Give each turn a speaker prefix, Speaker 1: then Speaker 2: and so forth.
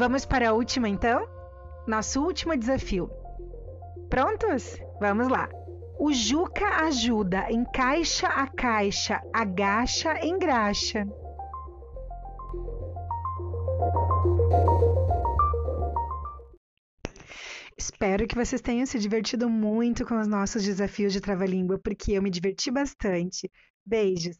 Speaker 1: Vamos para a última então? Nosso último desafio. Prontos? Vamos lá. O Juca ajuda, encaixa a caixa, agacha, engraxa. Espero que vocês tenham se divertido muito com os nossos desafios de trava-língua, porque eu me diverti bastante. Beijos!